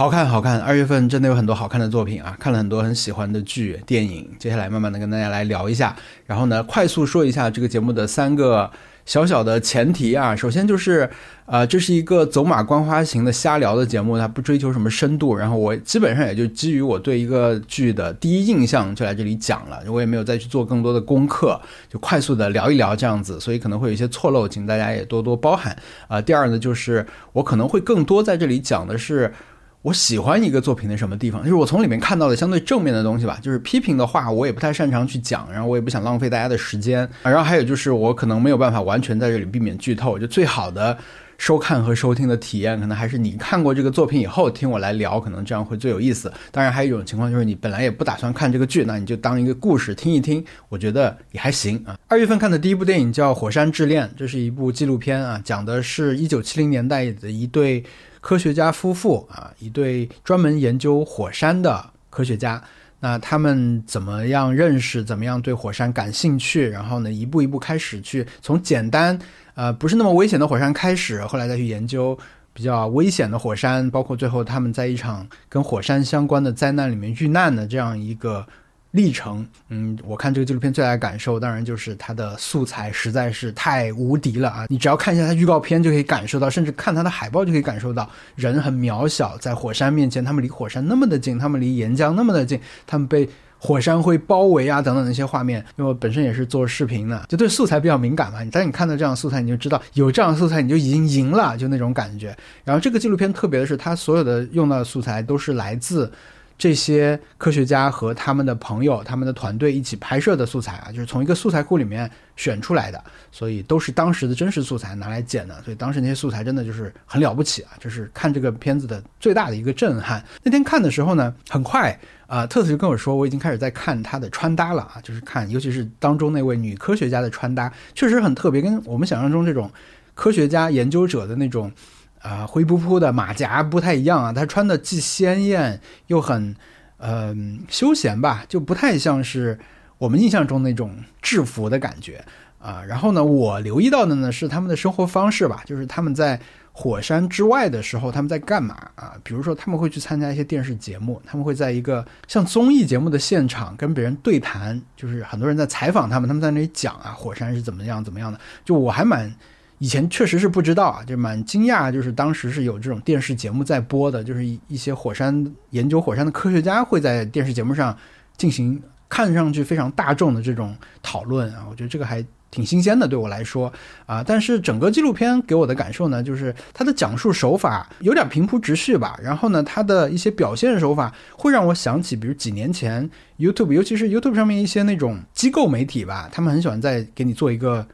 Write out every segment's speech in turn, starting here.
好看，好看！二月份真的有很多好看的作品啊，看了很多很喜欢的剧、电影。接下来慢慢的跟大家来聊一下，然后呢，快速说一下这个节目的三个小小的前提啊。首先就是，呃，这是一个走马观花型的瞎聊的节目，它不追求什么深度。然后我基本上也就基于我对一个剧的第一印象就来这里讲了，我也没有再去做更多的功课，就快速的聊一聊这样子，所以可能会有一些错漏，请大家也多多包涵啊。第二呢，就是我可能会更多在这里讲的是。我喜欢一个作品的什么地方，就是我从里面看到的相对正面的东西吧。就是批评的话，我也不太擅长去讲，然后我也不想浪费大家的时间啊。然后还有就是，我可能没有办法完全在这里避免剧透。就最好的收看和收听的体验，可能还是你看过这个作品以后听我来聊，可能这样会最有意思。当然，还有一种情况就是你本来也不打算看这个剧，那你就当一个故事听一听，我觉得也还行啊。二月份看的第一部电影叫《火山之恋》，这是一部纪录片啊，讲的是一九七零年代的一对。科学家夫妇啊，一对专门研究火山的科学家。那他们怎么样认识？怎么样对火山感兴趣？然后呢，一步一步开始去从简单呃不是那么危险的火山开始，后来再去研究比较危险的火山，包括最后他们在一场跟火山相关的灾难里面遇难的这样一个。历程，嗯，我看这个纪录片最大的感受，当然就是它的素材实在是太无敌了啊！你只要看一下它预告片就可以感受到，甚至看它的海报就可以感受到，人很渺小，在火山面前，他们离火山那么的近，他们离岩浆那么的近，他们被火山灰包围啊，等等那些画面。因为我本身也是做视频的，就对素材比较敏感嘛。但你看到这样的素材，你就知道有这样的素材，你就已经赢了，就那种感觉。然后这个纪录片特别的是，它所有的用到的素材都是来自。这些科学家和他们的朋友、他们的团队一起拍摄的素材啊，就是从一个素材库里面选出来的，所以都是当时的真实素材拿来剪的。所以当时那些素材真的就是很了不起啊！就是看这个片子的最大的一个震撼。那天看的时候呢，很快啊，特特就跟我说，我已经开始在看他的穿搭了啊，就是看，尤其是当中那位女科学家的穿搭，确实很特别，跟我们想象中这种科学家研究者的那种。啊，灰扑扑的马甲不太一样啊，他穿的既鲜艳又很，呃，休闲吧，就不太像是我们印象中那种制服的感觉啊。然后呢，我留意到的呢是他们的生活方式吧，就是他们在火山之外的时候他们在干嘛啊？比如说他们会去参加一些电视节目，他们会在一个像综艺节目的现场跟别人对谈，就是很多人在采访他们，他们在那里讲啊，火山是怎么样怎么样的。就我还蛮。以前确实是不知道啊，就蛮惊讶，就是当时是有这种电视节目在播的，就是一一些火山研究火山的科学家会在电视节目上进行看上去非常大众的这种讨论啊，我觉得这个还挺新鲜的对我来说啊。但是整个纪录片给我的感受呢，就是它的讲述手法有点平铺直叙吧，然后呢，它的一些表现手法会让我想起，比如几年前 YouTube，尤其是 YouTube 上面一些那种机构媒体吧，他们很喜欢在给你做一个。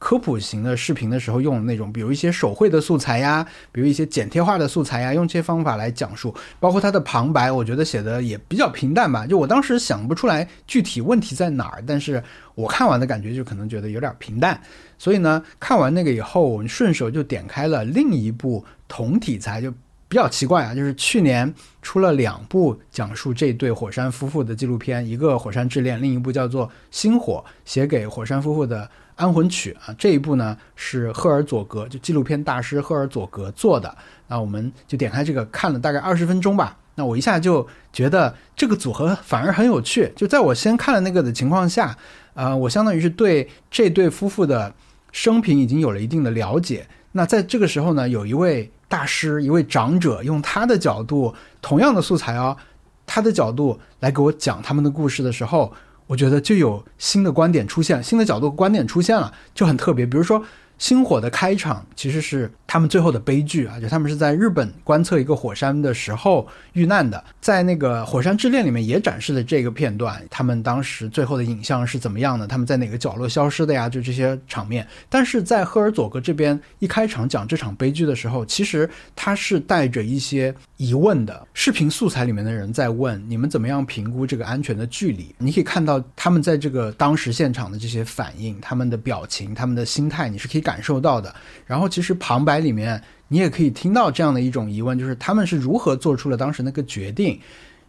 科普型的视频的时候用的那种，比如一些手绘的素材呀，比如一些剪贴画的素材呀，用这些方法来讲述，包括它的旁白，我觉得写的也比较平淡吧。就我当时想不出来具体问题在哪儿，但是我看完的感觉就可能觉得有点平淡。所以呢，看完那个以后，我们顺手就点开了另一部同题材，就比较奇怪啊，就是去年出了两部讲述这对火山夫妇的纪录片，一个《火山之恋》，另一部叫做《星火》，写给火山夫妇的。安魂曲啊，这一部呢是赫尔佐格，就纪录片大师赫尔佐格做的。那我们就点开这个看了大概二十分钟吧。那我一下就觉得这个组合反而很有趣。就在我先看了那个的情况下，呃，我相当于是对这对夫妇的生平已经有了一定的了解。那在这个时候呢，有一位大师，一位长者，用他的角度，同样的素材哦，他的角度来给我讲他们的故事的时候。我觉得就有新的观点出现，新的角度观点出现了，就很特别。比如说。星火的开场其实是他们最后的悲剧啊，就他们是在日本观测一个火山的时候遇难的，在那个《火山之恋》里面也展示了这个片段，他们当时最后的影像是怎么样的？他们在哪个角落消失的呀？就这些场面。但是在赫尔佐格这边一开场讲这场悲剧的时候，其实他是带着一些疑问的。视频素材里面的人在问你们怎么样评估这个安全的距离？你可以看到他们在这个当时现场的这些反应、他们的表情、他们的心态，你是可以感。感受到的，然后其实旁白里面你也可以听到这样的一种疑问，就是他们是如何做出了当时那个决定，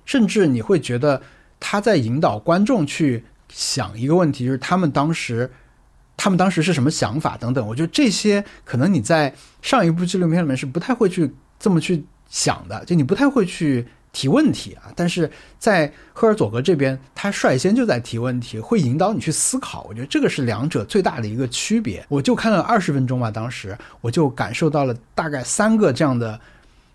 甚至你会觉得他在引导观众去想一个问题，就是他们当时，他们当时是什么想法等等。我觉得这些可能你在上一部纪录片里面是不太会去这么去想的，就你不太会去提问题啊。但是在赫尔佐格这边，他率先就在提问题，会引导你去思考。我觉得这个是两者最大的一个区别。我就看了二十分钟吧，当时我就感受到了大概三个这样的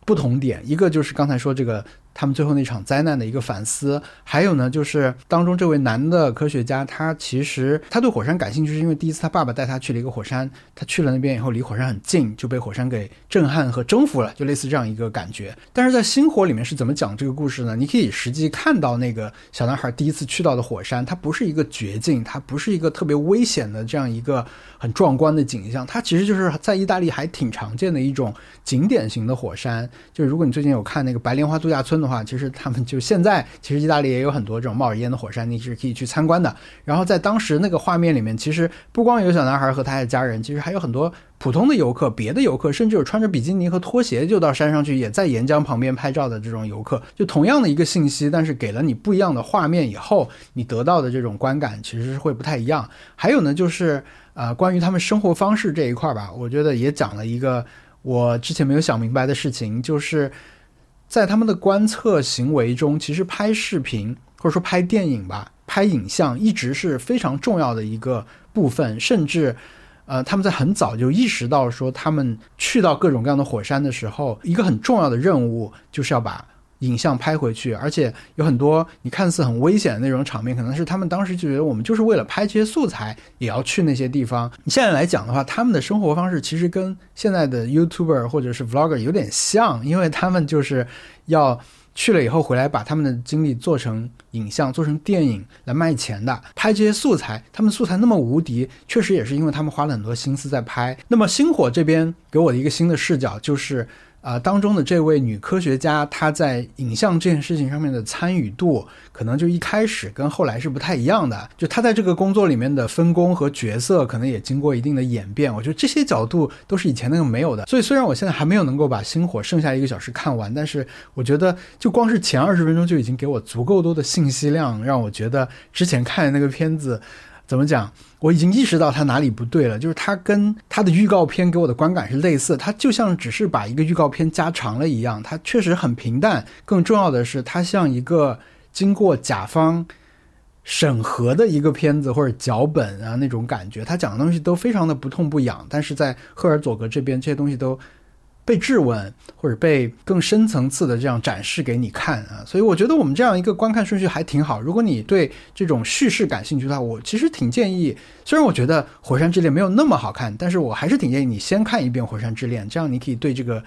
不同点，一个就是刚才说这个。他们最后那场灾难的一个反思，还有呢，就是当中这位男的科学家，他其实他对火山感兴趣，是因为第一次他爸爸带他去了一个火山，他去了那边以后，离火山很近，就被火山给震撼和征服了，就类似这样一个感觉。但是在《星火》里面是怎么讲这个故事呢？你可以实际看到那个小男孩第一次去到的火山，它不是一个绝境，它不是一个特别危险的这样一个很壮观的景象，它其实就是在意大利还挺常见的一种景点型的火山。就是如果你最近有看那个白莲花度假村的话，其实他们就现在，其实意大利也有很多这种冒着烟的火山，你是可以去参观的。然后在当时那个画面里面，其实不光有小男孩和他的家人，其实还有很多普通的游客、别的游客，甚至有穿着比基尼和拖鞋就到山上去，也在岩浆旁边拍照的这种游客。就同样的一个信息，但是给了你不一样的画面以后，你得到的这种观感其实是会不太一样。还有呢，就是呃，关于他们生活方式这一块吧，我觉得也讲了一个我之前没有想明白的事情，就是。在他们的观测行为中，其实拍视频或者说拍电影吧，拍影像一直是非常重要的一个部分。甚至，呃，他们在很早就意识到说，他们去到各种各样的火山的时候，一个很重要的任务就是要把。影像拍回去，而且有很多你看似很危险的那种场面，可能是他们当时就觉得我们就是为了拍这些素材，也要去那些地方。你现在来讲的话，他们的生活方式其实跟现在的 YouTuber 或者是 Vlogger 有点像，因为他们就是要去了以后回来，把他们的经历做成影像、做成电影来卖钱的。拍这些素材，他们素材那么无敌，确实也是因为他们花了很多心思在拍。那么星火这边给我的一个新的视角就是。啊，当中的这位女科学家，她在影像这件事情上面的参与度，可能就一开始跟后来是不太一样的。就她在这个工作里面的分工和角色，可能也经过一定的演变。我觉得这些角度都是以前那个没有的。所以虽然我现在还没有能够把《星火》剩下一个小时看完，但是我觉得就光是前二十分钟就已经给我足够多的信息量，让我觉得之前看的那个片子。怎么讲？我已经意识到它哪里不对了，就是它跟它的预告片给我的观感是类似，它就像只是把一个预告片加长了一样，它确实很平淡。更重要的是，它像一个经过甲方审核的一个片子或者脚本啊那种感觉，它讲的东西都非常的不痛不痒。但是在赫尔佐格这边，这些东西都。被质问或者被更深层次的这样展示给你看啊，所以我觉得我们这样一个观看顺序还挺好。如果你对这种叙事感兴趣的话，我其实挺建议。虽然我觉得《火山之恋》没有那么好看，但是我还是挺建议你先看一遍《火山之恋》，这样你可以对这个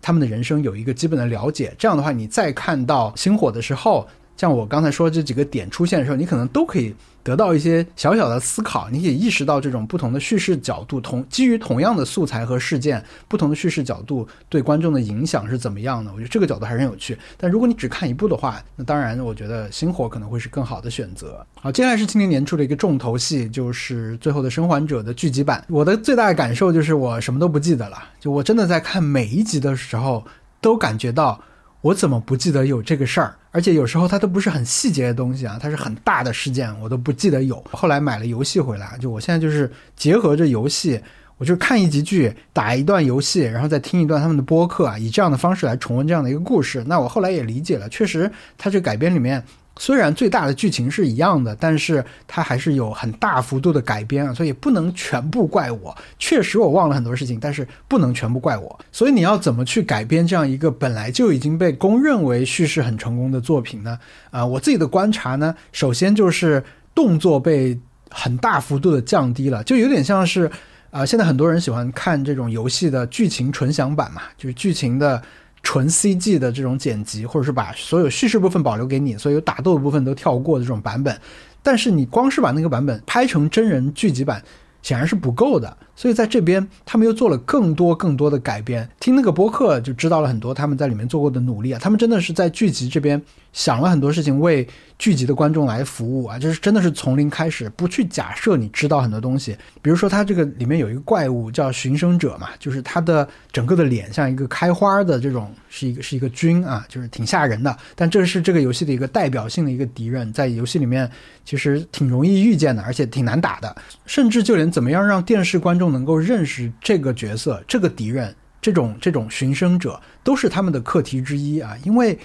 他们的人生有一个基本的了解。这样的话，你再看到《星火》的时候。像我刚才说这几个点出现的时候，你可能都可以得到一些小小的思考，你也意识到这种不同的叙事角度，同基于同样的素材和事件，不同的叙事角度对观众的影响是怎么样的？我觉得这个角度还是很有趣。但如果你只看一部的话，那当然我觉得《星火》可能会是更好的选择。好，接下来是今年年初的一个重头戏，就是《最后的生还者》的剧集版。我的最大的感受就是我什么都不记得了，就我真的在看每一集的时候都感觉到。我怎么不记得有这个事儿？而且有时候它都不是很细节的东西啊，它是很大的事件，我都不记得有。后来买了游戏回来，就我现在就是结合着游戏，我就看一集剧，打一段游戏，然后再听一段他们的播客啊，以这样的方式来重温这样的一个故事。那我后来也理解了，确实它这改编里面。虽然最大的剧情是一样的，但是它还是有很大幅度的改编啊，所以不能全部怪我。确实我忘了很多事情，但是不能全部怪我。所以你要怎么去改编这样一个本来就已经被公认为叙事很成功的作品呢？啊，我自己的观察呢，首先就是动作被很大幅度的降低了，就有点像是，啊，现在很多人喜欢看这种游戏的剧情纯享版嘛，就是剧情的。纯 CG 的这种剪辑，或者是把所有叙事部分保留给你，所有打斗的部分都跳过的这种版本，但是你光是把那个版本拍成真人剧集版，显然是不够的。所以在这边，他们又做了更多更多的改编。听那个播客就知道了很多他们在里面做过的努力啊，他们真的是在剧集这边想了很多事情，为剧集的观众来服务啊，就是真的是从零开始，不去假设你知道很多东西。比如说，它这个里面有一个怪物叫寻生者嘛，就是它的整个的脸像一个开花的这种，是一个是一个菌啊，就是挺吓人的。但这是这个游戏的一个代表性的一个敌人，在游戏里面其实挺容易遇见的，而且挺难打的，甚至就连怎么样让电视观众能够认识这个角色、这个敌人这种这种寻生者都是他们的课题之一啊，因为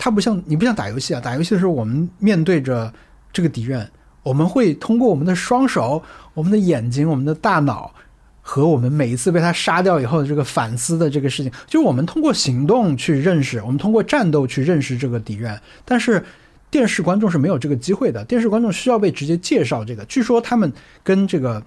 它不像你不像打游戏啊，打游戏的时候我们面对着这个敌人，我们会通过我们的双手、我们的眼睛、我们的大脑。和我们每一次被他杀掉以后的这个反思的这个事情，就是我们通过行动去认识，我们通过战斗去认识这个敌人。但是电视观众是没有这个机会的，电视观众需要被直接介绍这个。据说他们跟这个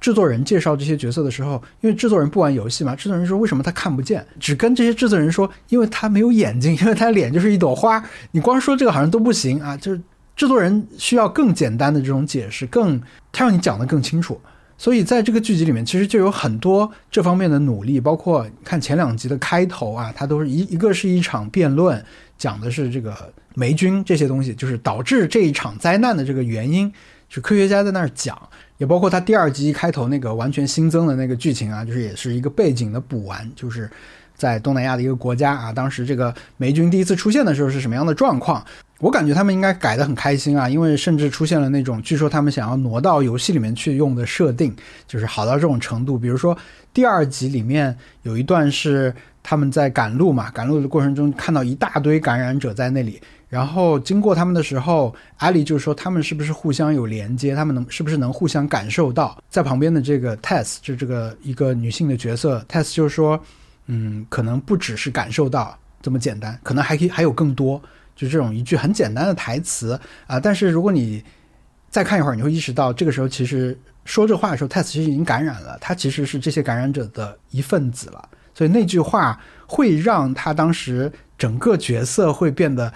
制作人介绍这些角色的时候，因为制作人不玩游戏嘛，制作人说为什么他看不见？只跟这些制作人说，因为他没有眼睛，因为他脸就是一朵花。你光说这个好像都不行啊，就是制作人需要更简单的这种解释，更他让你讲得更清楚。所以在这个剧集里面，其实就有很多这方面的努力，包括看前两集的开头啊，它都是一一个是一场辩论，讲的是这个霉菌这些东西，就是导致这一场灾难的这个原因，是科学家在那儿讲，也包括它第二集开头那个完全新增的那个剧情啊，就是也是一个背景的补完，就是在东南亚的一个国家啊，当时这个霉菌第一次出现的时候是什么样的状况。我感觉他们应该改得很开心啊，因为甚至出现了那种据说他们想要挪到游戏里面去用的设定，就是好到这种程度。比如说第二集里面有一段是他们在赶路嘛，赶路的过程中看到一大堆感染者在那里，然后经过他们的时候，艾莉就是说他们是不是互相有连接，他们能是不是能互相感受到？在旁边的这个 Tess 就这个一个女性的角色，Tess 就是说，嗯，可能不只是感受到这么简单，可能还可以还有更多。就这种一句很简单的台词啊，但是如果你再看一会儿，你会意识到，这个时候其实说这话的时候，泰斯其实已经感染了，他其实是这些感染者的一份子了，所以那句话会让他当时整个角色会变得。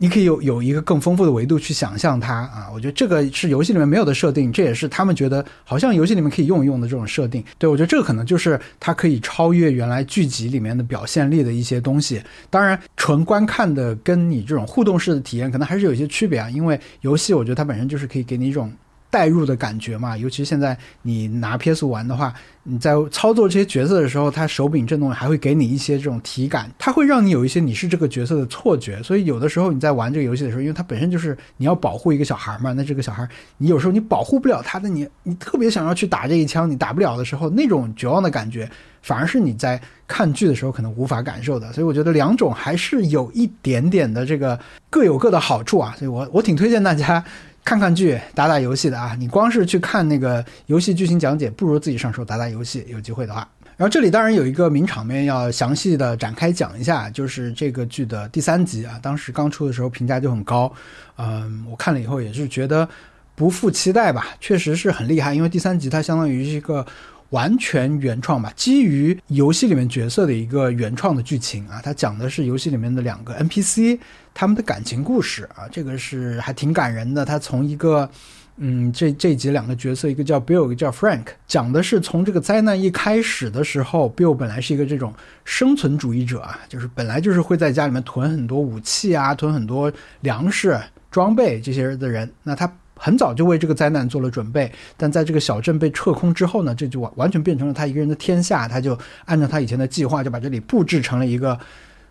你可以有有一个更丰富的维度去想象它啊，我觉得这个是游戏里面没有的设定，这也是他们觉得好像游戏里面可以用一用的这种设定。对我觉得这个可能就是它可以超越原来剧集里面的表现力的一些东西。当然，纯观看的跟你这种互动式的体验可能还是有一些区别啊，因为游戏我觉得它本身就是可以给你一种。代入的感觉嘛，尤其现在你拿 PS 玩的话，你在操作这些角色的时候，它手柄震动还会给你一些这种体感，它会让你有一些你是这个角色的错觉。所以有的时候你在玩这个游戏的时候，因为它本身就是你要保护一个小孩嘛，那这个小孩你有时候你保护不了他的，你你特别想要去打这一枪，你打不了的时候，那种绝望的感觉，反而是你在看剧的时候可能无法感受的。所以我觉得两种还是有一点点的这个各有各的好处啊，所以我我挺推荐大家。看看剧、打打游戏的啊，你光是去看那个游戏剧情讲解，不如自己上手打打游戏。有机会的话，然后这里当然有一个名场面要详细的展开讲一下，就是这个剧的第三集啊，当时刚出的时候评价就很高，嗯，我看了以后也是觉得不负期待吧，确实是很厉害，因为第三集它相当于是一个。完全原创吧，基于游戏里面角色的一个原创的剧情啊，它讲的是游戏里面的两个 NPC 他们的感情故事啊，这个是还挺感人的。他从一个，嗯，这这集两个角色，一个叫 Bill，一个叫 Frank，讲的是从这个灾难一开始的时候，Bill 本来是一个这种生存主义者啊，就是本来就是会在家里面囤很多武器啊，囤很多粮食装备这些的人，那他。很早就为这个灾难做了准备，但在这个小镇被撤空之后呢，这就完完全变成了他一个人的天下。他就按照他以前的计划，就把这里布置成了一个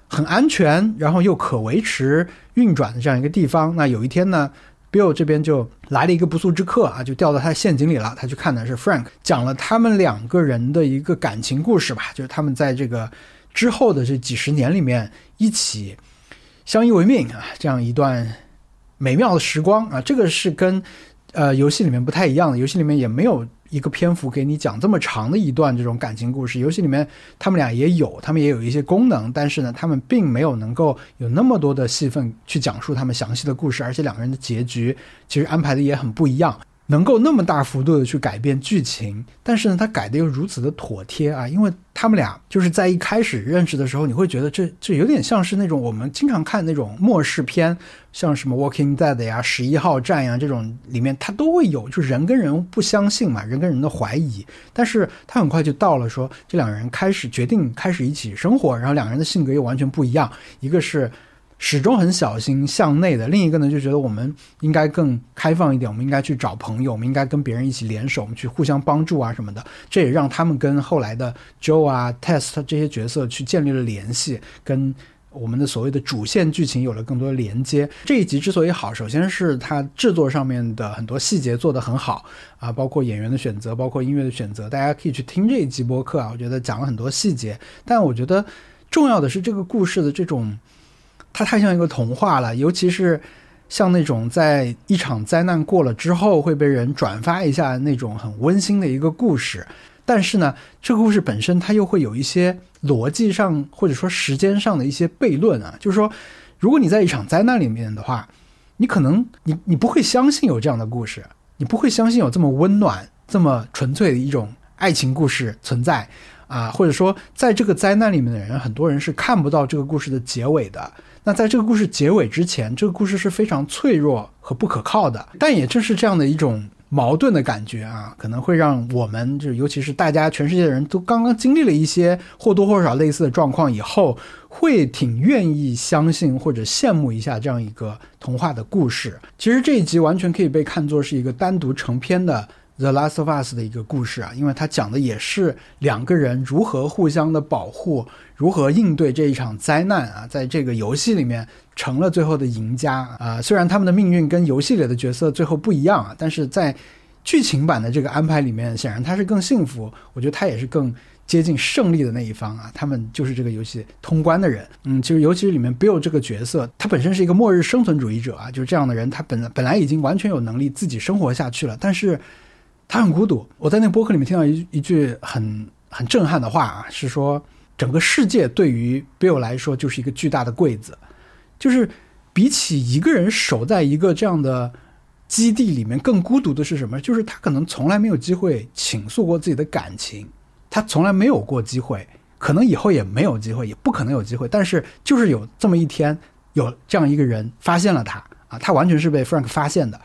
很安全，然后又可维持运转的这样一个地方。那有一天呢，Bill 这边就来了一个不速之客啊，就掉到他的陷阱里了。他去看的是 Frank，讲了他们两个人的一个感情故事吧，就是他们在这个之后的这几十年里面一起相依为命啊，这样一段。美妙的时光啊，这个是跟，呃，游戏里面不太一样的。游戏里面也没有一个篇幅给你讲这么长的一段这种感情故事。游戏里面他们俩也有，他们也有一些功能，但是呢，他们并没有能够有那么多的戏份去讲述他们详细的故事，而且两个人的结局其实安排的也很不一样。能够那么大幅度的去改变剧情，但是呢，他改的又如此的妥帖啊！因为他们俩就是在一开始认识的时候，你会觉得这这有点像是那种我们经常看那种末世片，像什么《Walking Dead》呀、《十一号站》呀这种里面，它都会有，就人跟人不相信嘛，人跟人的怀疑。但是他很快就到了说，这两个人开始决定开始一起生活，然后两个人的性格又完全不一样，一个是。始终很小心向内的，另一个呢就觉得我们应该更开放一点，我们应该去找朋友，我们应该跟别人一起联手，我们去互相帮助啊什么的。这也让他们跟后来的 Joe 啊、Test 这些角色去建立了联系，跟我们的所谓的主线剧情有了更多的连接。这一集之所以好，首先是它制作上面的很多细节做得很好啊，包括演员的选择，包括音乐的选择，大家可以去听这一集播客啊，我觉得讲了很多细节。但我觉得重要的是这个故事的这种，它太像一个童话了，尤其是像那种在一场灾难过了之后会被人转发一下那种很温馨的一个故事。但是呢，这个故事本身它又会有一些逻辑上或者说时间上的一些悖论啊，就是说，如果你在一场灾难里面的话，你可能你你不会相信有这样的故事，你不会相信有这么温暖、这么纯粹的一种爱情故事存在啊，或者说，在这个灾难里面的人，很多人是看不到这个故事的结尾的。那在这个故事结尾之前，这个故事是非常脆弱和不可靠的。但也正是这样的一种。矛盾的感觉啊，可能会让我们，就尤其是大家全世界的人都刚刚经历了一些或多或少类似的状况以后，会挺愿意相信或者羡慕一下这样一个童话的故事。其实这一集完全可以被看作是一个单独成篇的。The Last of Us 的一个故事啊，因为它讲的也是两个人如何互相的保护，如何应对这一场灾难啊，在这个游戏里面成了最后的赢家啊。虽然他们的命运跟游戏里的角色最后不一样啊，但是在剧情版的这个安排里面，显然他是更幸福。我觉得他也是更接近胜利的那一方啊。他们就是这个游戏通关的人。嗯，其实尤其是里面 Bill 这个角色，他本身是一个末日生存主义者啊，就是这样的人，他本来本来已经完全有能力自己生活下去了，但是。他很孤独。我在那个播客里面听到一一句很很震撼的话啊，是说整个世界对于 Bill 来说就是一个巨大的柜子，就是比起一个人守在一个这样的基地里面更孤独的是什么？就是他可能从来没有机会倾诉过自己的感情，他从来没有过机会，可能以后也没有机会，也不可能有机会。但是就是有这么一天，有这样一个人发现了他啊，他完全是被 Frank 发现的。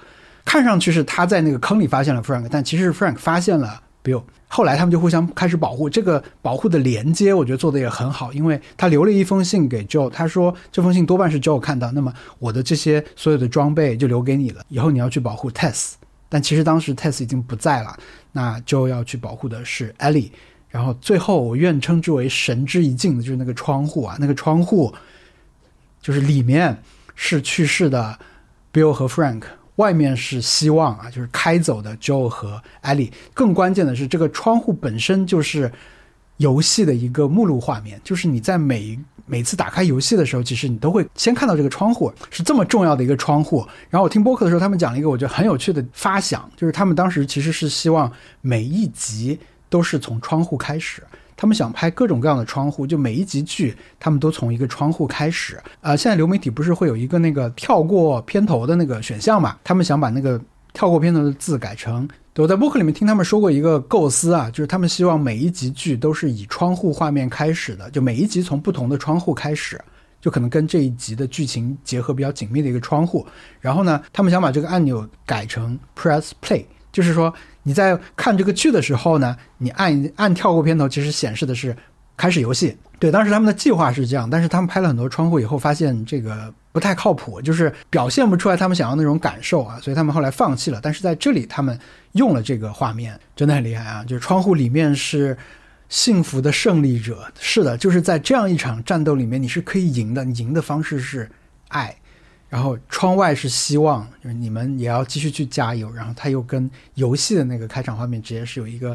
看上去是他在那个坑里发现了 Frank，但其实是 Frank 发现了 Bill。后来他们就互相开始保护，这个保护的连接，我觉得做的也很好，因为他留了一封信给 Joe，他说这封信多半是 Joe 看到，那么我的这些所有的装备就留给你了，以后你要去保护 Tess。但其实当时 Tess 已经不在了，那 Joe 要去保护的是 Ellie。然后最后我愿称之为神之一镜的就是那个窗户啊，那个窗户就是里面是去世的 Bill 和 Frank。外面是希望啊，就是开走的 Joe 和 Ellie。更关键的是，这个窗户本身就是游戏的一个目录画面，就是你在每每次打开游戏的时候，其实你都会先看到这个窗户，是这么重要的一个窗户。然后我听播客的时候，他们讲了一个我觉得很有趣的发想，就是他们当时其实是希望每一集都是从窗户开始。他们想拍各种各样的窗户，就每一集剧，他们都从一个窗户开始。呃，现在流媒体不是会有一个那个跳过片头的那个选项嘛？他们想把那个跳过片头的字改成……我在播客里面听他们说过一个构思啊，就是他们希望每一集剧都是以窗户画面开始的，就每一集从不同的窗户开始，就可能跟这一集的剧情结合比较紧密的一个窗户。然后呢，他们想把这个按钮改成 Press Play，就是说。你在看这个剧的时候呢，你按按跳过片头，其实显示的是开始游戏。对，当时他们的计划是这样，但是他们拍了很多窗户以后，发现这个不太靠谱，就是表现不出来他们想要那种感受啊，所以他们后来放弃了。但是在这里，他们用了这个画面，真的很厉害啊！就是窗户里面是幸福的胜利者，是的，就是在这样一场战斗里面，你是可以赢的，你赢的方式是爱。然后窗外是希望，就是你们也要继续去加油。然后他又跟游戏的那个开场画面直接是有一个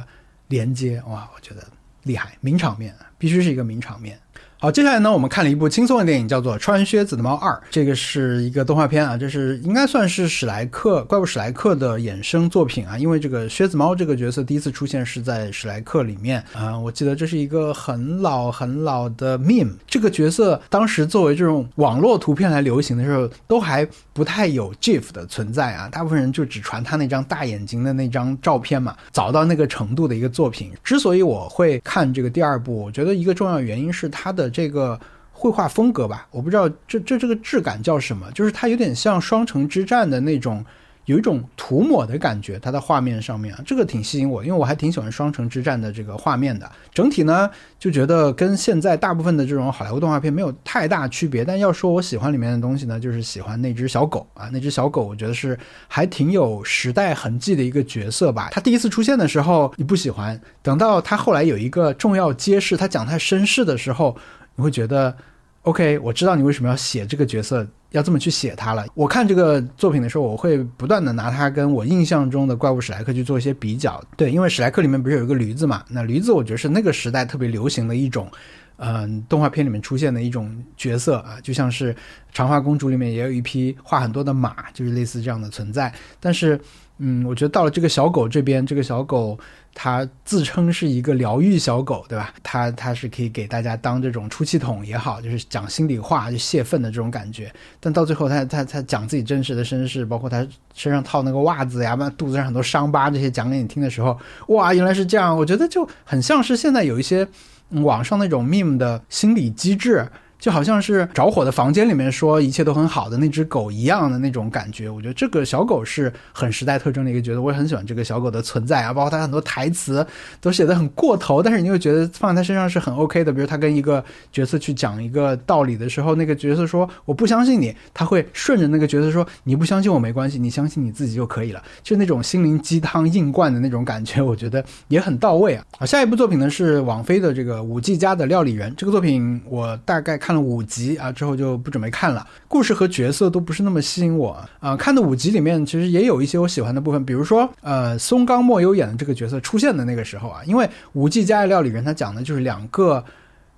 连接，哇，我觉得厉害，名场面，必须是一个名场面。好，接下来呢，我们看了一部轻松的电影，叫做《穿靴子的猫二》。这个是一个动画片啊，这是应该算是史莱克怪物史莱克的衍生作品啊。因为这个靴子猫这个角色第一次出现是在史莱克里面啊，我记得这是一个很老很老的 meme。这个角色当时作为这种网络图片来流行的时候，都还不太有 GIF 的存在啊，大部分人就只传他那张大眼睛的那张照片嘛。早到那个程度的一个作品，之所以我会看这个第二部，我觉得一个重要原因是它的。这个绘画风格吧，我不知道这这这个质感叫什么，就是它有点像《双城之战》的那种，有一种涂抹的感觉。它的画面上面啊，这个挺吸引我，因为我还挺喜欢《双城之战》的这个画面的。整体呢，就觉得跟现在大部分的这种好莱坞动画片没有太大区别。但要说我喜欢里面的东西呢，就是喜欢那只小狗啊，那只小狗，我觉得是还挺有时代痕迹的一个角色吧。它第一次出现的时候你不喜欢，等到它后来有一个重要揭示，它讲它身世的时候。你会觉得 OK，我知道你为什么要写这个角色，要这么去写它了。我看这个作品的时候，我会不断的拿它跟我印象中的怪物史莱克去做一些比较。对，因为史莱克里面不是有一个驴子嘛？那驴子我觉得是那个时代特别流行的一种，嗯，动画片里面出现的一种角色啊，就像是长发公主里面也有一匹画很多的马，就是类似这样的存在。但是，嗯，我觉得到了这个小狗这边，这个小狗。它自称是一个疗愈小狗，对吧？它它是可以给大家当这种出气筒也好，就是讲心里话就泄愤的这种感觉。但到最后，他他他讲自己真实的身世，包括他身上套那个袜子呀，肚子上很多伤疤这些讲给你听的时候，哇，原来是这样！我觉得就很像是现在有一些网上那种 meme 的心理机制。就好像是着火的房间里面说一切都很好的那只狗一样的那种感觉，我觉得这个小狗是很时代特征的一个角色，我也很喜欢这个小狗的存在啊，包括它很多台词都写的很过头，但是你又觉得放在它身上是很 OK 的。比如他跟一个角色去讲一个道理的时候，那个角色说我不相信你，他会顺着那个角色说你不相信我没关系，你相信你自己就可以了，就那种心灵鸡汤硬灌的那种感觉，我觉得也很到位啊。好，下一部作品呢是网飞的这个五 G 家的料理人，这个作品我大概看看了五集啊，之后就不准备看了。故事和角色都不是那么吸引我啊。看的五集里面，其实也有一些我喜欢的部分，比如说，呃，松冈莫优演的这个角色出现的那个时候啊，因为五 G 家的料理人，他讲的就是两个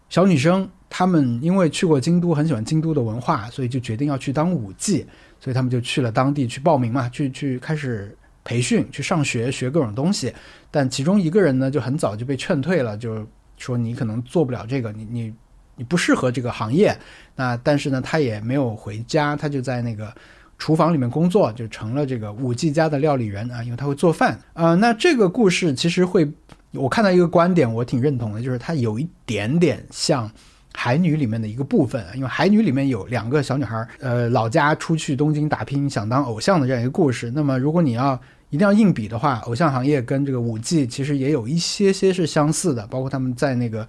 小女生，她们因为去过京都，很喜欢京都的文化，所以就决定要去当舞伎，所以他们就去了当地去报名嘛，去去开始培训，去上学学各种东西。但其中一个人呢，就很早就被劝退了，就说你可能做不了这个，你你。你不适合这个行业，那但是呢，他也没有回家，他就在那个厨房里面工作，就成了这个五 G 家的料理人啊，因为他会做饭啊。那这个故事其实会，我看到一个观点，我挺认同的，就是它有一点点像海女里面的一个部分，因为海女里面有两个小女孩儿，呃，老家出去东京打拼，想当偶像的这样一个故事。那么如果你要一定要硬比的话，偶像行业跟这个五 G 其实也有一些些是相似的，包括他们在那个。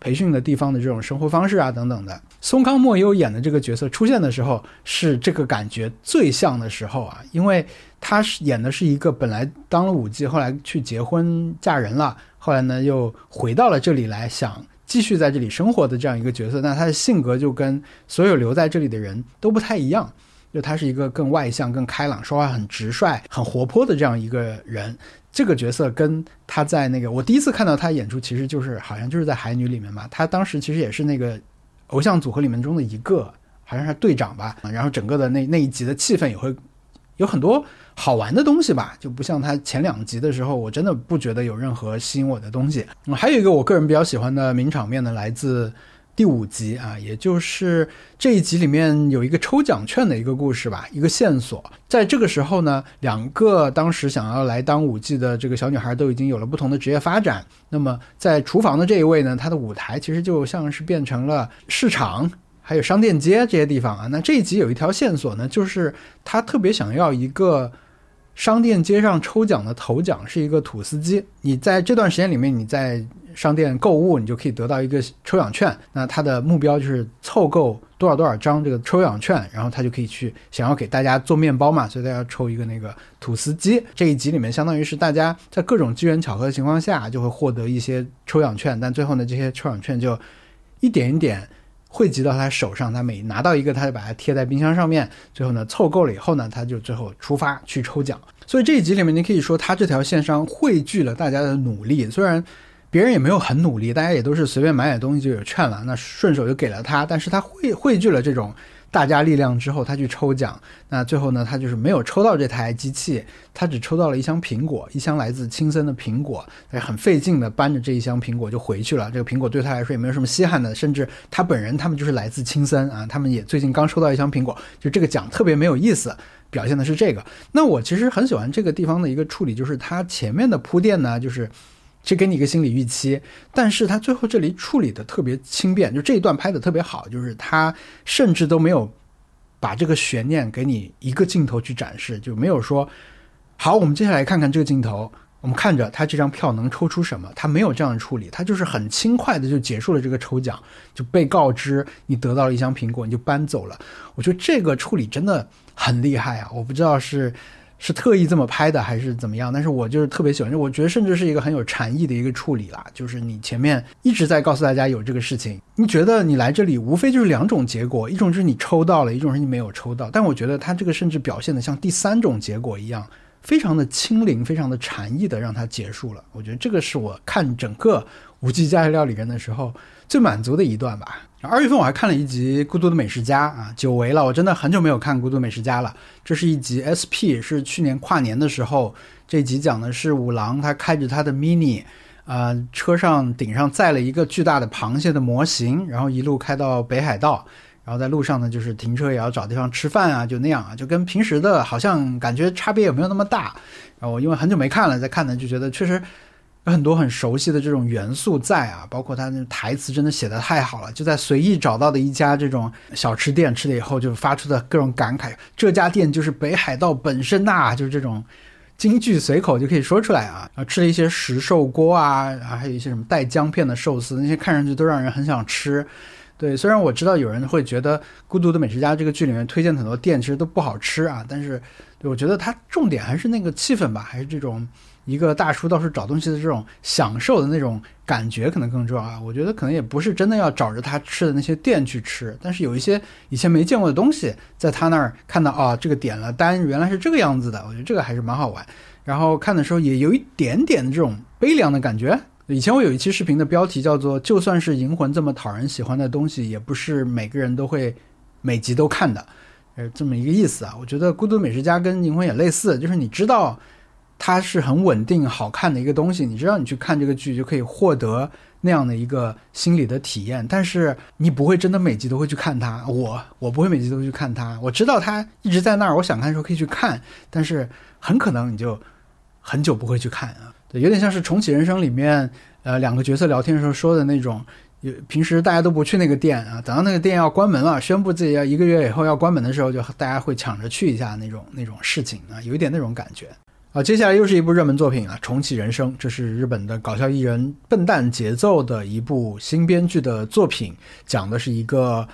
培训的地方的这种生活方式啊，等等的。松冈莫优演的这个角色出现的时候，是这个感觉最像的时候啊，因为他是演的是一个本来当了舞妓，后来去结婚嫁人了，后来呢又回到了这里来，想继续在这里生活的这样一个角色。那他的性格就跟所有留在这里的人都不太一样，就他是一个更外向、更开朗、说话很直率、很活泼的这样一个人。这个角色跟他在那个我第一次看到他演出，其实就是好像就是在《海女》里面嘛。他当时其实也是那个偶像组合里面中的一个，好像是队长吧。然后整个的那那一集的气氛也会有很多好玩的东西吧，就不像他前两集的时候，我真的不觉得有任何吸引我的东西。还有一个我个人比较喜欢的名场面呢，来自。第五集啊，也就是这一集里面有一个抽奖券的一个故事吧，一个线索。在这个时候呢，两个当时想要来当舞伎的这个小女孩都已经有了不同的职业发展。那么在厨房的这一位呢，她的舞台其实就像是变成了市场，还有商店街这些地方啊。那这一集有一条线索呢，就是她特别想要一个商店街上抽奖的头奖，是一个土司机。你在这段时间里面，你在。商店购物，你就可以得到一个抽奖券。那他的目标就是凑够多少多少张这个抽奖券，然后他就可以去想要给大家做面包嘛，所以他要抽一个那个吐司机。这一集里面，相当于是大家在各种机缘巧合的情况下，就会获得一些抽奖券。但最后呢，这些抽奖券就一点一点汇集到他手上。他每拿到一个，他就把它贴在冰箱上面。最后呢，凑够了以后呢，他就最后出发去抽奖。所以这一集里面，你可以说他这条线上汇聚了大家的努力，虽然。别人也没有很努力，大家也都是随便买点东西就有券了，那顺手就给了他。但是他汇汇聚了这种大家力量之后，他去抽奖，那最后呢，他就是没有抽到这台机器，他只抽到了一箱苹果，一箱来自青森的苹果，很费劲的搬着这一箱苹果就回去了。这个苹果对他来说也没有什么稀罕的，甚至他本人他们就是来自青森啊，他们也最近刚收到一箱苹果，就这个奖特别没有意思，表现的是这个。那我其实很喜欢这个地方的一个处理，就是他前面的铺垫呢，就是。这给你一个心理预期，但是他最后这里处理的特别轻便，就这一段拍的特别好，就是他甚至都没有把这个悬念给你一个镜头去展示，就没有说好，我们接下来看看这个镜头，我们看着他这张票能抽出什么，他没有这样的处理，他就是很轻快的就结束了这个抽奖，就被告知你得到了一箱苹果，你就搬走了。我觉得这个处理真的很厉害啊！我不知道是。是特意这么拍的还是怎么样，但是我就是特别喜欢，我觉得甚至是一个很有禅意的一个处理啦。就是你前面一直在告诉大家有这个事情，你觉得你来这里无非就是两种结果，一种是你抽到了，一种是你没有抽到。但我觉得他这个甚至表现的像第三种结果一样，非常的轻灵，非常的禅意的让它结束了。我觉得这个是我看整个五 G 家庭料理人的时候最满足的一段吧。二月份我还看了一集《孤独的美食家》啊，久违了，我真的很久没有看《孤独美食家》了。这是一集 SP，是去年跨年的时候，这集讲的是五郎他开着他的 Mini，呃，车上顶上载了一个巨大的螃蟹的模型，然后一路开到北海道，然后在路上呢，就是停车也要找地方吃饭啊，就那样啊，就跟平时的好像感觉差别也没有那么大。然后我因为很久没看了，再看呢就觉得确实。有很多很熟悉的这种元素在啊，包括他那台词真的写的太好了，就在随意找到的一家这种小吃店吃了以后，就发出的各种感慨。这家店就是北海道本身呐，就是这种京剧随口就可以说出来啊。啊吃了一些石寿锅啊，啊，还有一些什么带姜片的寿司，那些看上去都让人很想吃。对，虽然我知道有人会觉得《孤独的美食家》这个剧里面推荐很多店其实都不好吃啊，但是我觉得它重点还是那个气氛吧，还是这种。一个大叔到处找东西的这种享受的那种感觉可能更重要啊！我觉得可能也不是真的要找着他吃的那些店去吃，但是有一些以前没见过的东西，在他那儿看到啊，这个点了单原来是这个样子的，我觉得这个还是蛮好玩。然后看的时候也有一点点这种悲凉的感觉。以前我有一期视频的标题叫做“就算是银魂这么讨人喜欢的东西，也不是每个人都会每集都看的”，呃，这么一个意思啊。我觉得《孤独美食家》跟银魂也类似，就是你知道。它是很稳定、好看的一个东西，你知道，你去看这个剧就可以获得那样的一个心理的体验。但是你不会真的每集都会去看它，我我不会每集都去看它。我知道它一直在那儿，我想看的时候可以去看，但是很可能你就很久不会去看啊。对，有点像是重启人生里面，呃，两个角色聊天的时候说的那种，有平时大家都不去那个店啊，等到那个店要关门了，宣布自己要一个月以后要关门的时候，就大家会抢着去一下那种那种事情啊，有一点那种感觉。好，接下来又是一部热门作品啊，《重启人生》，这是日本的搞笑艺人笨蛋节奏的一部新编剧的作品，讲的是一个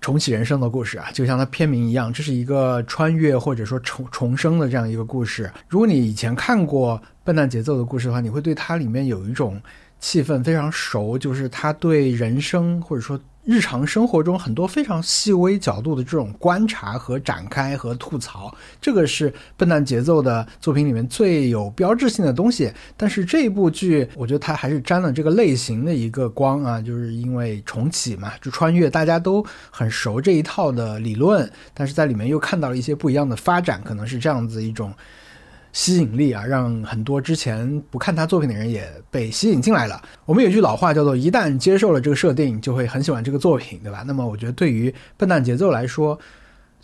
重启人生的故事啊，就像它片名一样，这是一个穿越或者说重重生的这样一个故事。如果你以前看过笨蛋节奏的故事的话，你会对它里面有一种气氛非常熟，就是他对人生或者说。日常生活中很多非常细微角度的这种观察和展开和吐槽，这个是笨蛋节奏的作品里面最有标志性的东西。但是这部剧，我觉得它还是沾了这个类型的一个光啊，就是因为重启嘛，就穿越，大家都很熟这一套的理论，但是在里面又看到了一些不一样的发展，可能是这样子一种。吸引力啊，让很多之前不看他作品的人也被吸引进来了。我们有句老话叫做“一旦接受了这个设定，就会很喜欢这个作品”，对吧？那么我觉得对于笨蛋节奏来说，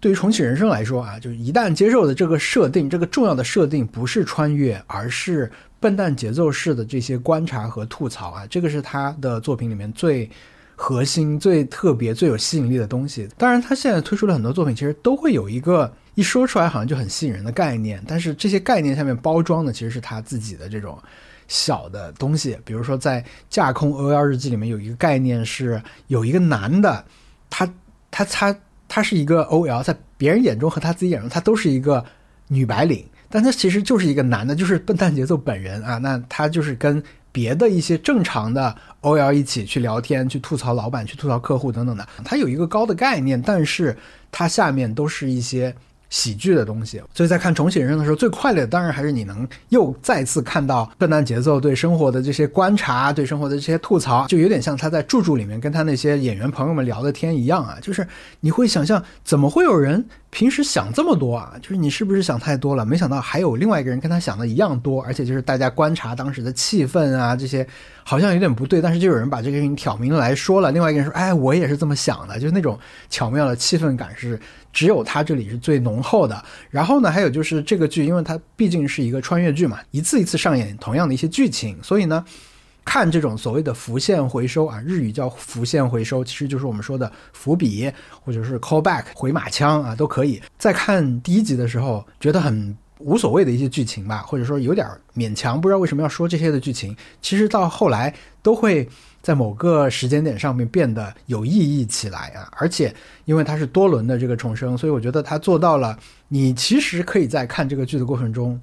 对于重启人生来说啊，就是一旦接受的这个设定，这个重要的设定不是穿越，而是笨蛋节奏式的这些观察和吐槽啊，这个是他的作品里面最核心、最特别、最有吸引力的东西。当然，他现在推出了很多作品，其实都会有一个。一说出来好像就很吸引人的概念，但是这些概念下面包装的其实是他自己的这种小的东西。比如说在《架空 OL 日记》里面有一个概念是有一个男的，他他他他是一个 OL，在别人眼中和他自己眼中他都是一个女白领，但他其实就是一个男的，就是笨蛋节奏本人啊。那他就是跟别的一些正常的 OL 一起去聊天、去吐槽老板、去吐槽客户等等的。他有一个高的概念，但是他下面都是一些。喜剧的东西，所以在看重启人生的时候，最快乐的当然还是你能又再次看到笨蛋节奏对生活的这些观察，对生活的这些吐槽，就有点像他在住住里面跟他那些演员朋友们聊的天一样啊，就是你会想象怎么会有人。平时想这么多啊，就是你是不是想太多了？没想到还有另外一个人跟他想的一样多，而且就是大家观察当时的气氛啊，这些好像有点不对，但是就有人把这个事情挑明来说了。另外一个人说：“哎，我也是这么想的。”就是那种巧妙的气氛感是只有他这里是最浓厚的。然后呢，还有就是这个剧，因为它毕竟是一个穿越剧嘛，一次一次上演同样的一些剧情，所以呢。看这种所谓的浮现回收啊，日语叫浮现回收，其实就是我们说的伏笔或者是 callback 回马枪啊，都可以。在看第一集的时候，觉得很无所谓的一些剧情吧，或者说有点勉强，不知道为什么要说这些的剧情，其实到后来都会在某个时间点上面变得有意义起来啊！而且因为它是多轮的这个重生，所以我觉得它做到了，你其实可以在看这个剧的过程中，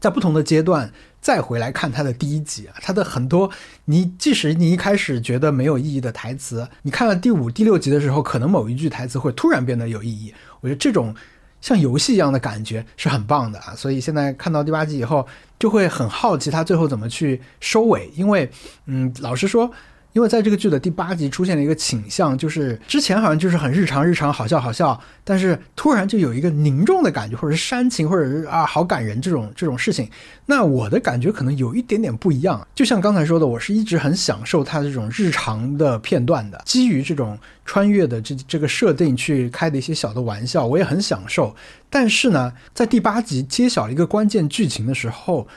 在不同的阶段再回来看他的第一集啊，他的很多你即使你一开始觉得没有意义的台词，你看了第五、第六集的时候，可能某一句台词会突然变得有意义。我觉得这种。像游戏一样的感觉是很棒的啊，所以现在看到第八集以后，就会很好奇他最后怎么去收尾，因为，嗯，老实说。因为在这个剧的第八集出现了一个倾向，就是之前好像就是很日常日常好笑好笑，但是突然就有一个凝重的感觉，或者是煽情，或者是啊好感人这种 这种事情。那我的感觉可能有一点点不一样，就像刚才说的，我是一直很享受它这种日常的片段的，基于这种穿越的这这个设定去开的一些小的玩笑，我也很享受。但是呢，在第八集揭晓一个关键剧情的时候。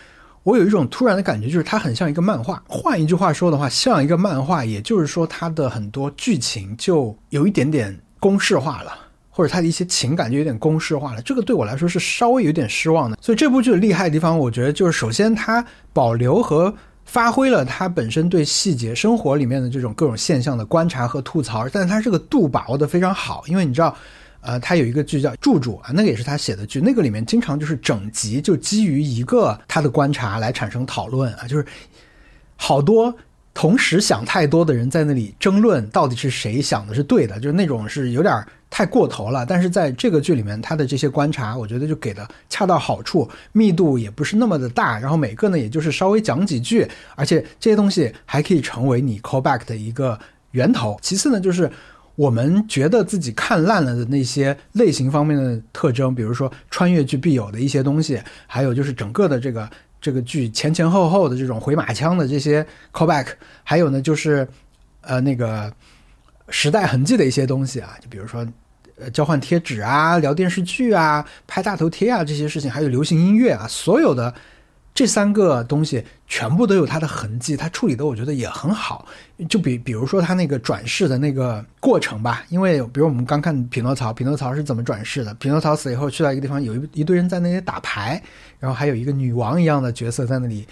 我有一种突然的感觉，就是它很像一个漫画。换一句话说的话，像一个漫画，也就是说它的很多剧情就有一点点公式化了，或者它的一些情感就有点公式化了。这个对我来说是稍微有点失望的。所以这部剧的厉害的地方，我觉得就是首先它保留和发挥了它本身对细节生活里面的这种各种现象的观察和吐槽，但是它这个度把握的非常好，因为你知道。呃，他有一个剧叫《住住》啊，那个也是他写的剧，那个里面经常就是整集就基于一个他的观察来产生讨论啊，就是好多同时想太多的人在那里争论到底是谁想的是对的，就是那种是有点太过头了。但是在这个剧里面，他的这些观察，我觉得就给的恰到好处，密度也不是那么的大，然后每个呢也就是稍微讲几句，而且这些东西还可以成为你 callback 的一个源头。其次呢，就是。我们觉得自己看烂了的那些类型方面的特征，比如说穿越剧必有的一些东西，还有就是整个的这个这个剧前前后后的这种回马枪的这些 callback，还有呢就是呃那个时代痕迹的一些东西啊，就比如说呃交换贴纸啊、聊电视剧啊、拍大头贴啊这些事情，还有流行音乐啊，所有的。这三个东西全部都有它的痕迹，它处理的我觉得也很好。就比比如说它那个转世的那个过程吧，因为比如我们刚看匹诺曹，匹诺曹是怎么转世的？匹诺曹死以后去到一个地方，有一一堆人在那里打牌，然后还有一个女王一样的角色在那里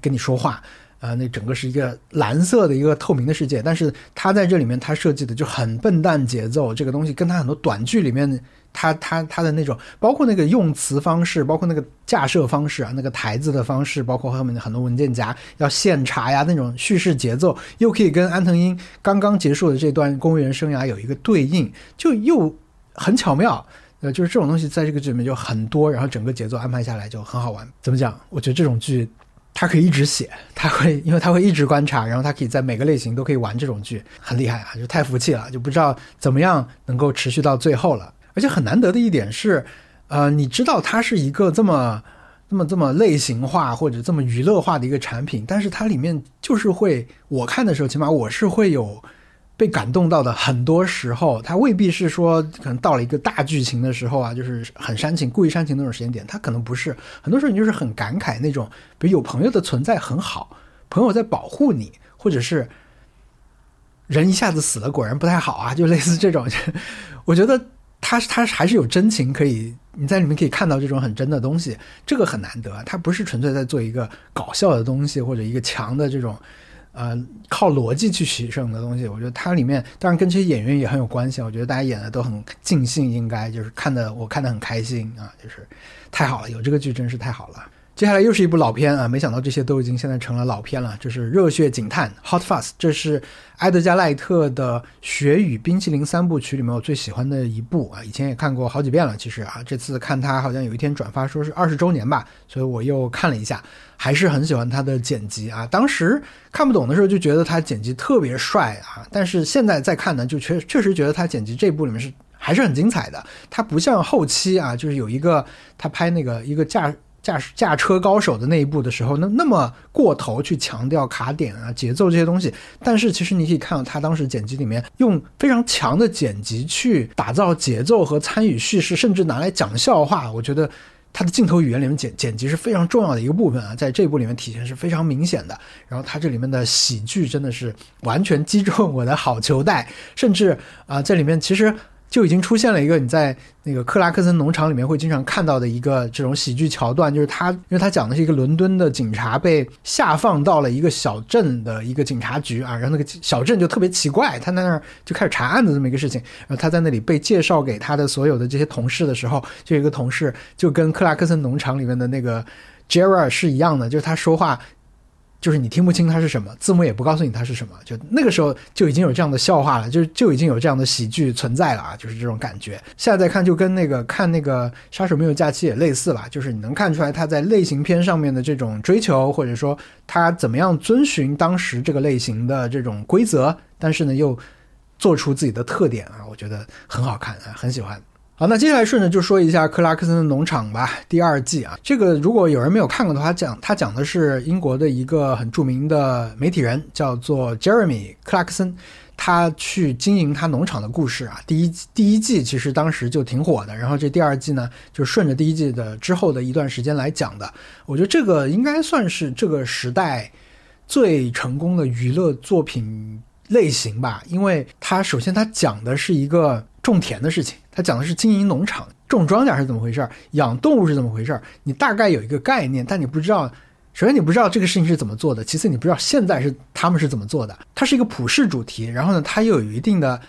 跟你说话。啊，那整个是一个蓝色的一个透明的世界，但是他在这里面他设计的就很笨蛋节奏，这个东西跟他很多短剧里面他他他的那种，包括那个用词方式，包括那个架设方式啊，那个台子的方式，包括后面的很多文件夹要现查呀，那种叙事节奏又可以跟安藤英刚刚结束的这段公务员生涯有一个对应，就又很巧妙。呃，就是这种东西在这个剧里面就很多，然后整个节奏安排下来就很好玩。怎么讲？我觉得这种剧。他可以一直写，他会，因为他会一直观察，然后他可以在每个类型都可以玩这种剧，很厉害啊，就太服气了，就不知道怎么样能够持续到最后了。而且很难得的一点是，呃，你知道它是一个这么、这么、这么类型化或者这么娱乐化的一个产品，但是它里面就是会，我看的时候，起码我是会有。被感动到的很多时候，他未必是说可能到了一个大剧情的时候啊，就是很煽情、故意煽情那种时间点，他可能不是。很多时候你就是很感慨那种，比如有朋友的存在很好，朋友在保护你，或者是人一下子死了，果然不太好啊，就类似这种。我觉得他他还是有真情可以，你在里面可以看到这种很真的东西，这个很难得。他不是纯粹在做一个搞笑的东西，或者一个强的这种。呃，靠逻辑去取胜的东西，我觉得它里面当然跟这些演员也很有关系。我觉得大家演的都很尽兴，应该就是看的我看的很开心啊，就是太好了，有这个剧真是太好了。接下来又是一部老片啊，没想到这些都已经现在成了老片了。这是《热血警探》（Hot Fuzz），这是埃德加·赖特的《雪与冰淇淋》三部曲里面我最喜欢的一部啊。以前也看过好几遍了，其实啊，这次看他好像有一天转发说是二十周年吧，所以我又看了一下，还是很喜欢他的剪辑啊。当时看不懂的时候就觉得他剪辑特别帅啊，但是现在再看呢，就确确实觉得他剪辑这部里面是还是很精彩的。他不像后期啊，就是有一个他拍那个一个驾。驾驶驾车高手的那一步的时候，那那么过头去强调卡点啊、节奏这些东西，但是其实你可以看到他当时剪辑里面用非常强的剪辑去打造节奏和参与叙事，甚至拿来讲笑话。我觉得他的镜头语言里面剪剪辑是非常重要的一个部分啊，在这部里面体现是非常明显的。然后他这里面的喜剧真的是完全击中我的好球带，甚至啊，在里面其实。就已经出现了一个你在那个克拉克森农场里面会经常看到的一个这种喜剧桥段，就是他，因为他讲的是一个伦敦的警察被下放到了一个小镇的一个警察局啊，然后那个小镇就特别奇怪，他在那儿就开始查案的这么一个事情，然后他在那里被介绍给他的所有的这些同事的时候，就有一个同事就跟克拉克森农场里面的那个 Jera 是一样的，就是他说话。就是你听不清它是什么，字幕也不告诉你它是什么，就那个时候就已经有这样的笑话了，就就已经有这样的喜剧存在了啊，就是这种感觉。现在再看，就跟那个看那个《杀手没有假期》也类似了，就是你能看出来他在类型片上面的这种追求，或者说他怎么样遵循当时这个类型的这种规则，但是呢又做出自己的特点啊，我觉得很好看啊，很喜欢。好，那接下来顺着就说一下克拉克森的农场吧。第二季啊，这个如果有人没有看过的话，讲他讲的是英国的一个很著名的媒体人，叫做 Jeremy 克拉克森，他去经营他农场的故事啊。第一第一季其实当时就挺火的，然后这第二季呢，就顺着第一季的之后的一段时间来讲的。我觉得这个应该算是这个时代最成功的娱乐作品类型吧，因为它首先它讲的是一个种田的事情。他讲的是经营农场、种庄稼是怎么回事儿，养动物是怎么回事儿。你大概有一个概念，但你不知道。首先，你不知道这个事情是怎么做的；其次，你不知道现在是他们是怎么做的。它是一个普世主题，然后呢，它又有一定的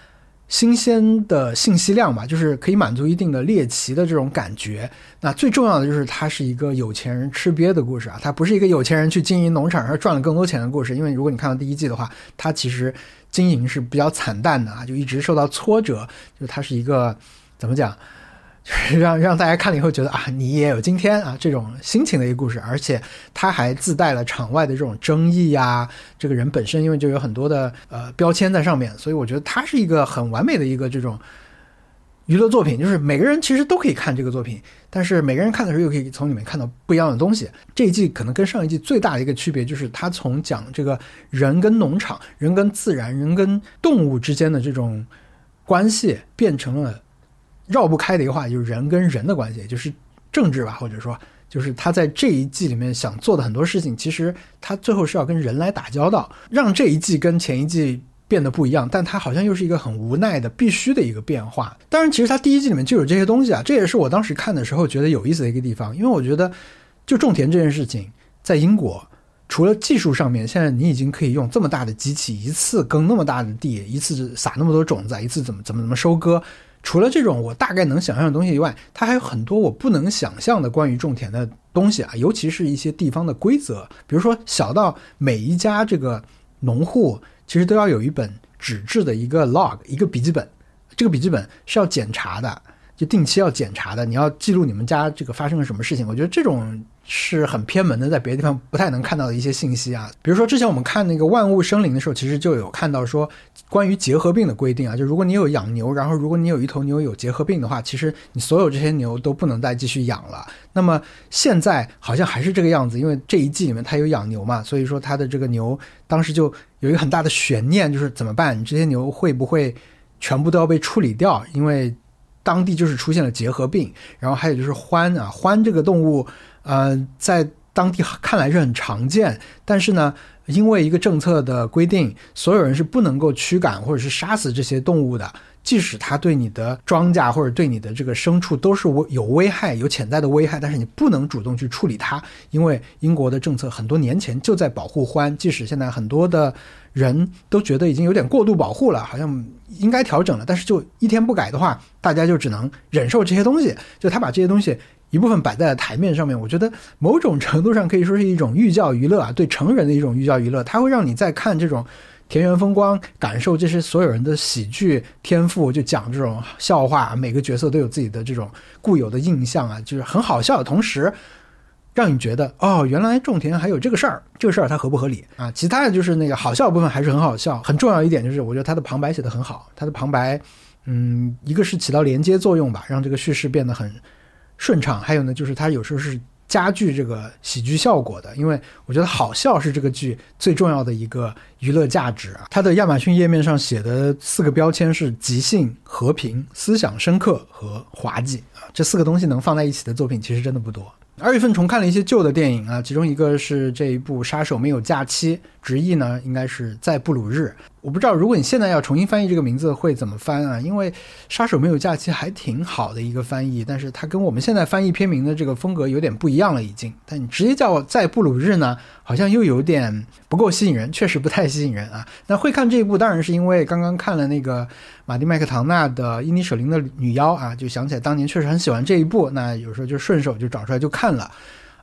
新鲜的信息量吧，就是可以满足一定的猎奇的这种感觉。那最重要的就是，它是一个有钱人吃瘪的故事啊，它不是一个有钱人去经营农场而赚了更多钱的故事。因为如果你看到第一季的话，它其实。经营是比较惨淡的啊，就一直受到挫折。就它是一个怎么讲，就 是让让大家看了以后觉得啊，你也有今天啊这种心情的一个故事。而且它还自带了场外的这种争议呀。这个人本身因为就有很多的呃标签在上面，所以我觉得它是一个很完美的一个这种。娱乐作品就是每个人其实都可以看这个作品，但是每个人看的时候又可以从里面看到不一样的东西。这一季可能跟上一季最大的一个区别就是，它从讲这个人跟农场、人跟自然、人跟动物之间的这种关系，变成了绕不开的一个话，就是人跟人的关系，就是政治吧，或者说就是他在这一季里面想做的很多事情，其实他最后是要跟人来打交道，让这一季跟前一季。变得不一样，但它好像又是一个很无奈的必须的一个变化。当然，其实它第一季里面就有这些东西啊，这也是我当时看的时候觉得有意思的一个地方。因为我觉得，就种田这件事情，在英国，除了技术上面，现在你已经可以用这么大的机器一次耕那么大的地，一次撒那么多种子，一次怎么怎么怎么收割。除了这种我大概能想象的东西以外，它还有很多我不能想象的关于种田的东西啊，尤其是一些地方的规则，比如说小到每一家这个农户。其实都要有一本纸质的一个 log，一个笔记本，这个笔记本是要检查的，就定期要检查的。你要记录你们家这个发生了什么事情。我觉得这种是很偏门的，在别的地方不太能看到的一些信息啊。比如说之前我们看那个万物生灵的时候，其实就有看到说关于结核病的规定啊，就如果你有养牛，然后如果你有一头牛有结核病的话，其实你所有这些牛都不能再继续养了。那么现在好像还是这个样子，因为这一季里面他有养牛嘛，所以说他的这个牛当时就。有一个很大的悬念，就是怎么办？你这些牛会不会全部都要被处理掉？因为当地就是出现了结核病，然后还有就是獾啊，獾这个动物，呃，在当地看来是很常见，但是呢，因为一个政策的规定，所有人是不能够驱赶或者是杀死这些动物的。即使它对你的庄稼或者对你的这个牲畜都是危有危害、有潜在的危害，但是你不能主动去处理它，因为英国的政策很多年前就在保护獾。即使现在很多的人都觉得已经有点过度保护了，好像应该调整了，但是就一天不改的话，大家就只能忍受这些东西。就他把这些东西一部分摆在了台面上面，我觉得某种程度上可以说是一种寓教于乐啊，对成人的一种寓教娱乐。它会让你在看这种。田园风光，感受这些所有人的喜剧天赋，就讲这种笑话，每个角色都有自己的这种固有的印象啊，就是很好笑的同时，让你觉得哦，原来种田还有这个事儿，这个事儿它合不合理啊？其他的就是那个好笑部分还是很好笑，很重要一点就是我觉得它的旁白写的很好，它的旁白，嗯，一个是起到连接作用吧，让这个叙事变得很顺畅，还有呢就是它有时候是。加剧这个喜剧效果的，因为我觉得好笑是这个剧最重要的一个娱乐价值啊。它的亚马逊页面上写的四个标签是即兴、和平、思想深刻和滑稽啊，这四个东西能放在一起的作品其实真的不多。二月份重看了一些旧的电影啊，其中一个是这一部《杀手没有假期》，直译呢应该是在布鲁日。我不知道如果你现在要重新翻译这个名字会怎么翻啊？因为《杀手没有假期》还挺好的一个翻译，但是它跟我们现在翻译片名的这个风格有点不一样了已经。但你直接叫《在布鲁日》呢，好像又有点不够吸引人，确实不太吸引人啊。那会看这一部，当然是因为刚刚看了那个马蒂麦克唐纳的《伊尼舍林的女妖》啊，就想起来当年确实很喜欢这一部，那有时候就顺手就找出来就看了。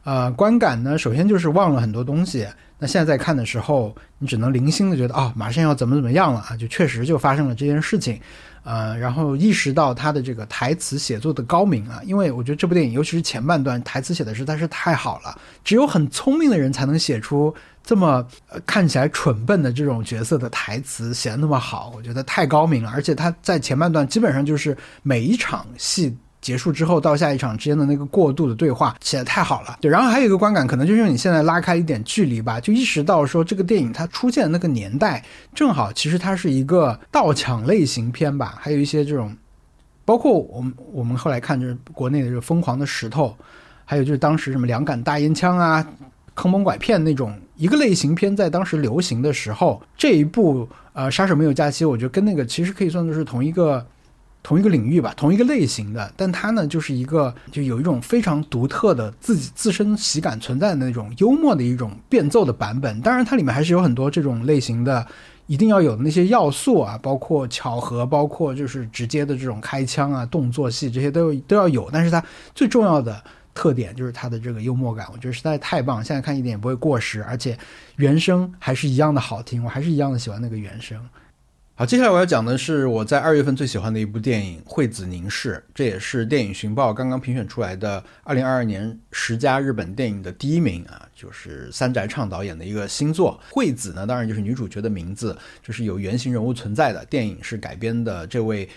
呃，观感呢，首先就是忘了很多东西。那现在在看的时候，你只能零星的觉得啊，马上要怎么怎么样了啊，就确实就发生了这件事情。呃，然后意识到他的这个台词写作的高明啊，因为我觉得这部电影，尤其是前半段台词写的实在是太好了，只有很聪明的人才能写出这么呃看起来蠢笨的这种角色的台词写的那么好，我觉得太高明了。而且他在前半段基本上就是每一场戏。结束之后到下一场之间的那个过渡的对话写的太好了，对，然后还有一个观感，可能就是你现在拉开一点距离吧，就意识到说这个电影它出现的那个年代正好其实它是一个盗抢类型片吧，还有一些这种，包括我们我们后来看就是国内的这个疯狂的石头，还有就是当时什么两杆大烟枪啊、坑蒙拐骗那种一个类型片在当时流行的时候，这一部呃杀手没有假期，我觉得跟那个其实可以算作是同一个。同一个领域吧，同一个类型的，但它呢，就是一个就有一种非常独特的自己自身喜感存在的那种幽默的一种变奏的版本。当然，它里面还是有很多这种类型的一定要有的那些要素啊，包括巧合，包括就是直接的这种开枪啊、动作戏这些都都要有。但是它最重要的特点就是它的这个幽默感，我觉得实在太棒，现在看一点也不会过时，而且原声还是一样的好听，我还是一样的喜欢那个原声。好，接下来我要讲的是我在二月份最喜欢的一部电影《惠子凝视》，这也是电影寻报刚刚评选出来的二零二二年十佳日本电影的第一名啊，就是三宅唱导演的一个新作。惠子呢，当然就是女主角的名字，这是有原型人物存在的。电影是改编的这位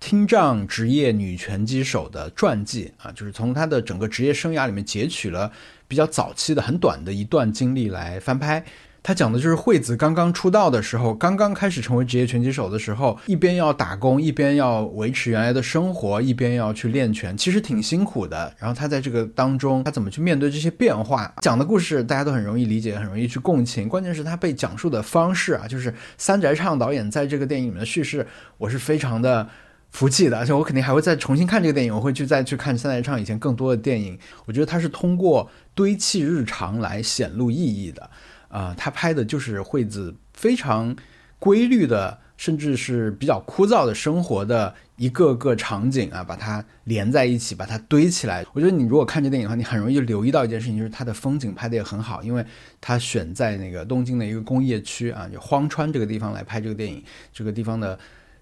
听障职业女拳击手的传记啊，就是从她的整个职业生涯里面截取了比较早期的很短的一段经历来翻拍。他讲的就是惠子刚刚出道的时候，刚刚开始成为职业拳击手的时候，一边要打工，一边要维持原来的生活，一边要去练拳，其实挺辛苦的。然后他在这个当中，他怎么去面对这些变化？讲的故事大家都很容易理解，很容易去共情。关键是他被讲述的方式啊，就是三宅唱导演在这个电影里面的叙事，我是非常的服气的。而且我肯定还会再重新看这个电影，我会去再去看三宅唱以前更多的电影。我觉得他是通过堆砌日常来显露意义的。啊，他拍的就是惠子非常规律的，甚至是比较枯燥的生活的一个个场景啊，把它连在一起，把它堆起来。我觉得你如果看这电影的话，你很容易留意到一件事情，就是它的风景拍的也很好，因为它选在那个东京的一个工业区啊，就荒川这个地方来拍这个电影。这个地方的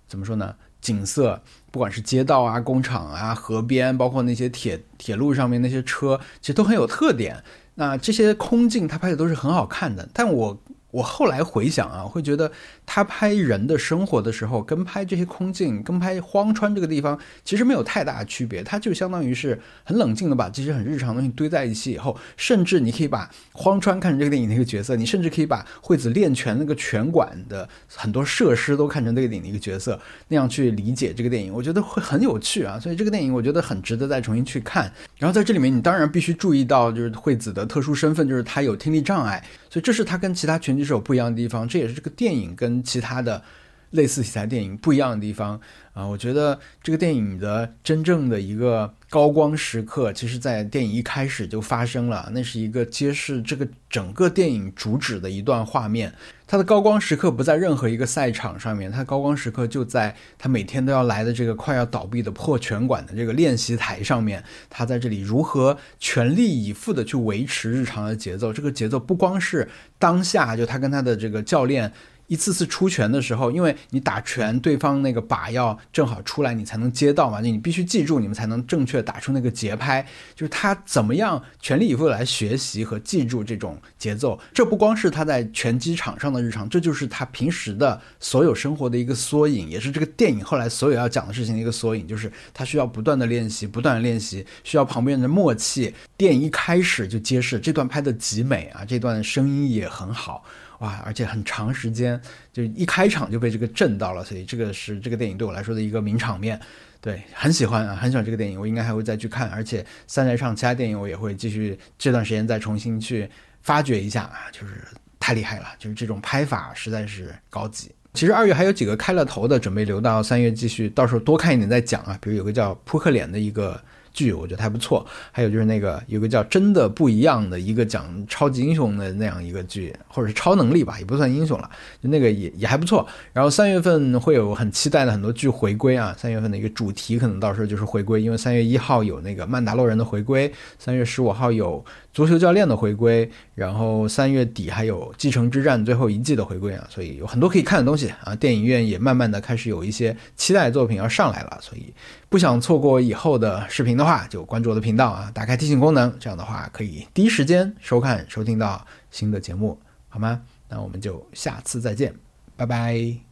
怎么说呢？景色，不管是街道啊、工厂啊、河边，包括那些铁铁路上面那些车，其实都很有特点。那这些空镜他拍的都是很好看的，但我。我后来回想啊，会觉得他拍人的生活的时候，跟拍这些空镜，跟拍荒川这个地方，其实没有太大区别。他就相当于是很冷静的把这些很日常的东西堆在一起以后，甚至你可以把荒川看成这个电影的一个角色，你甚至可以把惠子练拳那个拳馆的很多设施都看成这个电影的一个角色，那样去理解这个电影，我觉得会很有趣啊。所以这个电影我觉得很值得再重新去看。然后在这里面，你当然必须注意到就是惠子的特殊身份，就是她有听力障碍。所以这是他跟其他拳击手不一样的地方，这也是这个电影跟其他的类似题材电影不一样的地方。啊！我觉得这个电影的真正的一个。高光时刻，其实，在电影一开始就发生了。那是一个揭示这个整个电影主旨的一段画面。它的高光时刻不在任何一个赛场上面，它高光时刻就在他每天都要来的这个快要倒闭的破拳馆的这个练习台上面。他在这里如何全力以赴的去维持日常的节奏？这个节奏不光是当下，就他跟他的这个教练。一次次出拳的时候，因为你打拳，对方那个靶要正好出来，你才能接到嘛。你必须记住，你们才能正确打出那个节拍。就是他怎么样全力以赴来学习和记住这种节奏。这不光是他在拳击场上的日常，这就是他平时的所有生活的一个缩影，也是这个电影后来所有要讲的事情的一个缩影。就是他需要不断的练习，不断的练习，需要旁边人的默契。电影一开始就揭示这段拍的极美啊，这段声音也很好。哇！而且很长时间，就一开场就被这个震到了，所以这个是这个电影对我来说的一个名场面。对，很喜欢啊，很喜欢这个电影，我应该还会再去看。而且三宅唱其他电影我也会继续这段时间再重新去发掘一下啊，就是太厉害了，就是这种拍法实在是高级。其实二月还有几个开了头的，准备留到三月继续，到时候多看一点再讲啊。比如有个叫《扑克脸》的一个。剧我觉得还不错，还有就是那个有个叫《真的不一样》的一个讲超级英雄的那样一个剧，或者是超能力吧，也不算英雄了，就那个也也还不错。然后三月份会有很期待的很多剧回归啊，三月份的一个主题可能到时候就是回归，因为三月一号有那个《曼达洛人》的回归，三月十五号有。足球教练的回归，然后三月底还有《继承之战》最后一季的回归啊，所以有很多可以看的东西啊。电影院也慢慢的开始有一些期待作品要上来了，所以不想错过以后的视频的话，就关注我的频道啊，打开提醒功能，这样的话可以第一时间收看收听到新的节目，好吗？那我们就下次再见，拜拜。